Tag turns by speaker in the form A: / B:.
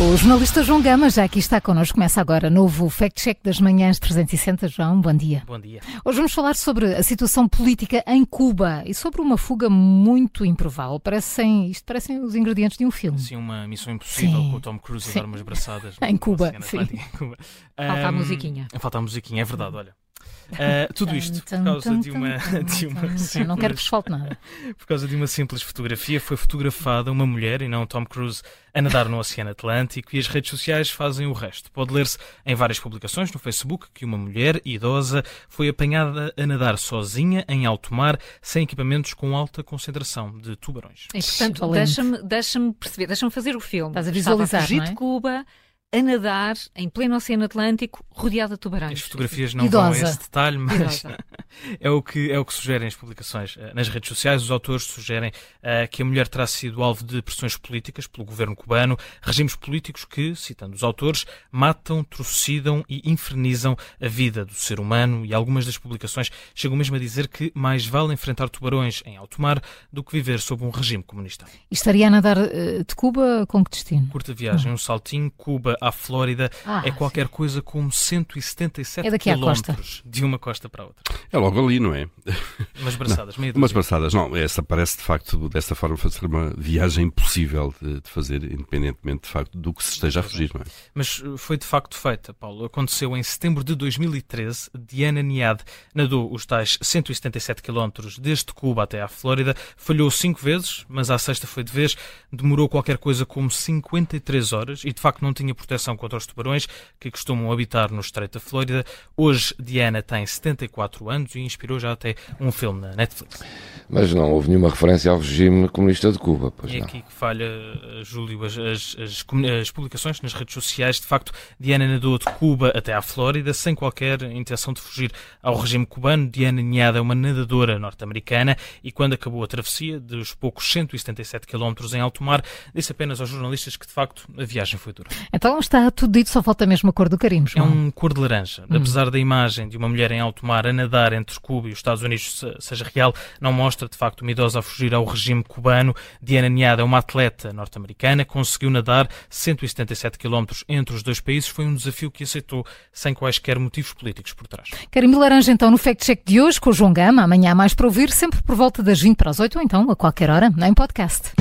A: O jornalista João Gama já aqui está connosco. Começa agora novo Fact Check das Manhãs 360. João, bom dia.
B: Bom dia.
A: Hoje vamos falar sobre a situação política em Cuba e sobre uma fuga muito improvável. Parecem, isto parecem os ingredientes de um filme.
B: Sim, uma missão impossível
A: Sim.
B: com o Tom Cruise a
A: Sim.
B: dar umas braçadas.
A: Em Cuba, sim.
B: em Cuba.
C: Falta a
B: Ahm,
C: musiquinha.
B: Falta a musiquinha, é verdade, olha. Ah, tudo isto por causa de uma, de uma
A: tum. Não quero que
B: simples,
A: vos falte nada.
B: por causa de uma simples fotografia foi fotografada uma mulher e não Tom Cruise a nadar no Oceano Atlântico e as redes sociais fazem o resto. Pode ler-se em várias publicações no Facebook que uma mulher idosa foi apanhada a nadar sozinha em alto mar sem equipamentos com alta concentração de tubarões.
C: E, portanto, deixa-me deixa perceber, deixa-me fazer o filme.
A: Estás a
C: Estava
A: visualizar,
C: a fugir
A: não é?
C: de Cuba, a nadar em pleno Oceano Atlântico, rodeada de tubarões.
B: As fotografias não vão a
A: Idosa.
B: esse detalhe, mas
C: Idosa.
B: é o, que, é o que sugerem as publicações. Eh, Nas redes sociais, os autores sugerem eh, que a mulher terá sido alvo de pressões políticas pelo governo cubano, regimes políticos que, citando os autores, matam, trucidam e infernizam a vida do ser humano e algumas das publicações chegam mesmo a dizer que mais vale enfrentar tubarões em alto mar do que viver sob um regime comunista.
A: E estaria a nadar eh, de Cuba com que destino?
B: Curta viagem, um saltinho, Cuba à Flórida,
A: Ah,
B: é qualquer coisa como 177
A: É daqui à costa.
B: quilómetros de uma costa para a outra.
D: É logo ali, não é?
B: Umas braçadas, meio
D: Umas passadas. Não, essa parece de facto, desta forma, fazer uma viagem impossível de, de fazer, independentemente de facto do que se esteja a fugir, não é?
B: Mas uh, foi de facto feita, Paulo. Aconteceu em setembro de 2013. Diana Niad nadou os tais 177 quilómetros desde Cuba até à Flórida. Falhou cinco vezes, mas à sexta foi de vez. Demorou qualquer coisa como 53 horas e de facto não tinha proteção contra os tubarões que costumam habitar no Estreito da Flórida. Hoje Diana tem 74 anos e inspirou já até um filme na Netflix.
E: Mas não houve nenhuma referência ao regime comunista de Cuba, pois
B: E é
E: não.
B: aqui que falha, uh, Júlio, as, as- as as publicações nas redes sociais. De facto, Diana nadou de Cuba até à Flórida sem qualquer intenção de fugir ao regime cubano. Diana Niada é uma nadadora norte-americana e quando acabou a travessia dos poucos 177 quilómetros em alto mar, disse apenas aos jornalistas que de facto a viagem foi dura.
A: Então está tudo dito, só falta mesmo a cor do carimbo,
B: É um cor de laranja. Apesar da imagem de uma mulher em alto mar a nadar entre Cuba e os Estados Unidos se- seja real, não mostra de facto uma idosa a fugir ao regime cubano. Diana Niada é uma atleta norte-americana, conseguiu nadar 177 km entre os dois países. Foi um desafio que aceitou sem quaisquer motivos políticos por trás.
A: Carimbo laranja então no Fact Check de hoje com o João Gama. Amanhã mais para ouvir, sempre por volta das 20 para as 8 ou então a qualquer hora, em podcast.